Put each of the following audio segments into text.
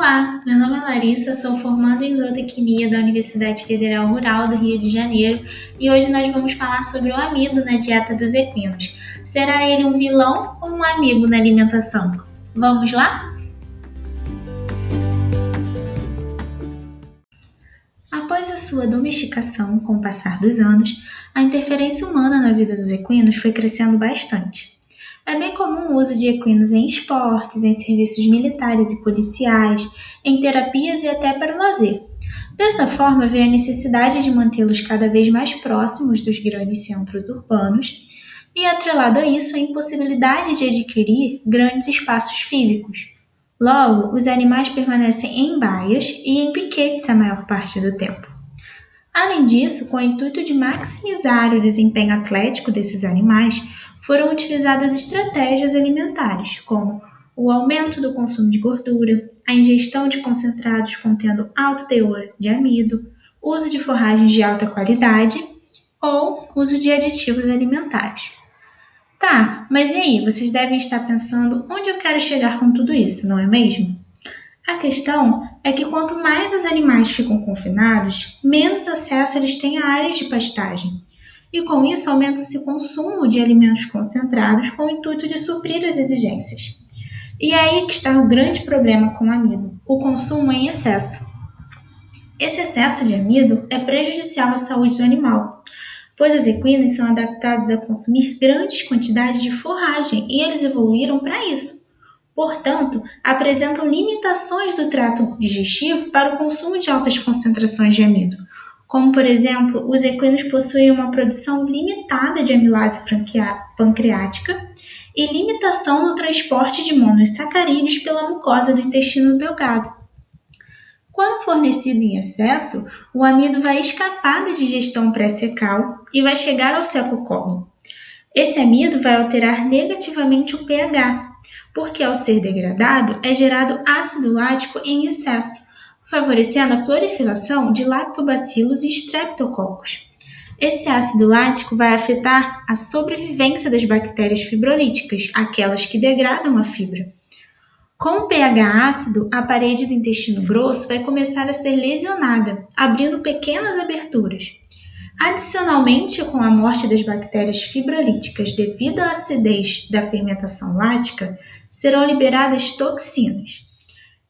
Olá, meu nome é Larissa, sou formanda em zootecnia da Universidade Federal Rural do Rio de Janeiro e hoje nós vamos falar sobre o amido na dieta dos equinos. Será ele um vilão ou um amigo na alimentação? Vamos lá? Após a sua domesticação, com o passar dos anos, a interferência humana na vida dos equinos foi crescendo bastante. É bem comum o uso de equinos em esportes, em serviços militares e policiais, em terapias e até para o lazer. Dessa forma, veio a necessidade de mantê-los cada vez mais próximos dos grandes centros urbanos e, atrelado a isso, a impossibilidade de adquirir grandes espaços físicos. Logo, os animais permanecem em baias e em piquetes a maior parte do tempo. Além disso, com o intuito de maximizar o desempenho atlético desses animais, foram utilizadas estratégias alimentares, como o aumento do consumo de gordura, a ingestão de concentrados contendo alto teor de amido, uso de forragens de alta qualidade ou uso de aditivos alimentares. Tá, mas e aí? Vocês devem estar pensando onde eu quero chegar com tudo isso, não é mesmo? A questão é que quanto mais os animais ficam confinados, menos acesso eles têm a áreas de pastagem e com isso aumenta-se o consumo de alimentos concentrados com o intuito de suprir as exigências. E é aí que está o grande problema com o amido, o consumo em excesso. Esse excesso de amido é prejudicial à saúde do animal, pois os equinos são adaptados a consumir grandes quantidades de forragem e eles evoluíram para isso. Portanto, apresentam limitações do trato digestivo para o consumo de altas concentrações de amido, como por exemplo, os equinos possuem uma produção limitada de amilase pancreática e limitação no transporte de monossacarídeos pela mucosa do intestino delgado. Quando fornecido em excesso, o amido vai escapar da digestão pré-secal e vai chegar ao seco-colo. Esse amido vai alterar negativamente o pH, porque ao ser degradado é gerado ácido lático em excesso, favorecendo a proliferação de lactobacilos e streptococcus. Esse ácido lático vai afetar a sobrevivência das bactérias fibrolíticas, aquelas que degradam a fibra. Com o pH ácido, a parede do intestino grosso vai começar a ser lesionada, abrindo pequenas aberturas. Adicionalmente, com a morte das bactérias fibrolíticas devido à acidez da fermentação lática, serão liberadas toxinas.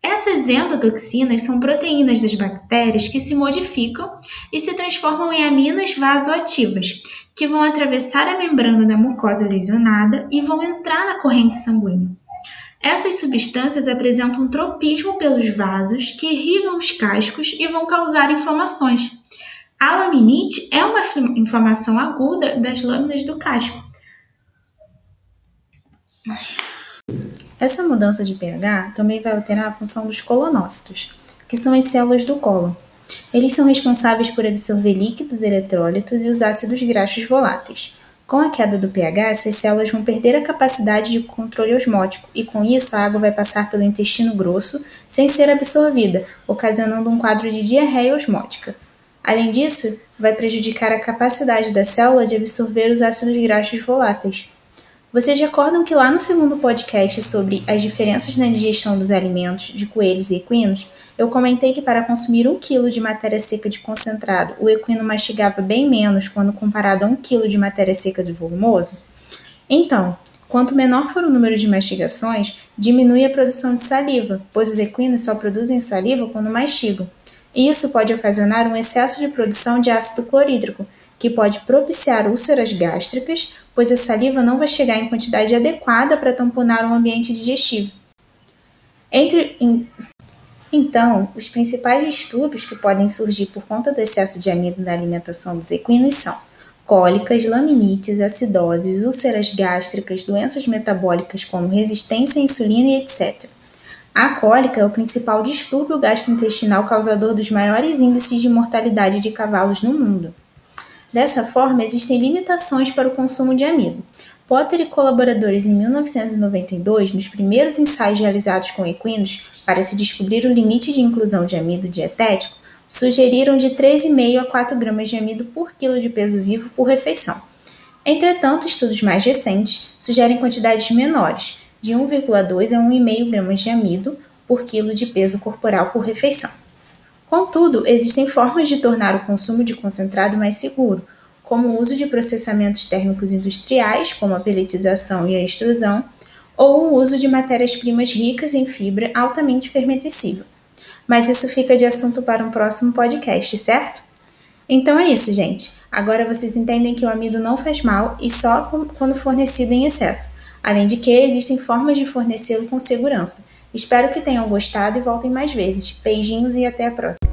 Essas endotoxinas são proteínas das bactérias que se modificam e se transformam em aminas vasoativas, que vão atravessar a membrana da mucosa lesionada e vão entrar na corrente sanguínea. Essas substâncias apresentam tropismo pelos vasos que irrigam os cascos e vão causar inflamações. A laminite é uma inflamação aguda das lâminas do casco. Essa mudança de pH também vai alterar a função dos colonócitos, que são as células do cólon. Eles são responsáveis por absorver líquidos, eletrólitos e os ácidos graxos voláteis. Com a queda do pH, essas células vão perder a capacidade de controle osmótico e, com isso, a água vai passar pelo intestino grosso sem ser absorvida, ocasionando um quadro de diarreia osmótica. Além disso, vai prejudicar a capacidade da célula de absorver os ácidos graxos voláteis. Vocês recordam que lá no segundo podcast sobre as diferenças na digestão dos alimentos de coelhos e equinos, eu comentei que para consumir um quilo de matéria seca de concentrado, o equino mastigava bem menos quando comparado a um quilo de matéria seca de volumoso? Então, quanto menor for o número de mastigações, diminui a produção de saliva, pois os equinos só produzem saliva quando mastigam. E isso pode ocasionar um excesso de produção de ácido clorídrico, que pode propiciar úlceras gástricas, pois a saliva não vai chegar em quantidade adequada para tamponar o ambiente digestivo. Entre, então, os principais distúrbios que podem surgir por conta do excesso de amido na alimentação dos equinos são cólicas, laminites, acidoses, úlceras gástricas, doenças metabólicas como resistência à insulina e etc. A cólica é o principal distúrbio gastrointestinal causador dos maiores índices de mortalidade de cavalos no mundo. Dessa forma, existem limitações para o consumo de amido. Potter e colaboradores em 1992, nos primeiros ensaios realizados com equinos para se descobrir o limite de inclusão de amido dietético, sugeriram de 3,5 a 4 gramas de amido por quilo de peso vivo por refeição. Entretanto, estudos mais recentes sugerem quantidades menores, de 1,2 a 1,5 gramas de amido por quilo de peso corporal por refeição. Contudo, existem formas de tornar o consumo de concentrado mais seguro, como o uso de processamentos térmicos industriais, como a peletização e a extrusão, ou o uso de matérias-primas ricas em fibra altamente fermentescível. Mas isso fica de assunto para um próximo podcast, certo? Então é isso, gente. Agora vocês entendem que o amido não faz mal e só quando fornecido em excesso. Além de que existem formas de fornecê-lo com segurança. Espero que tenham gostado e voltem mais vezes. Beijinhos e até a próxima.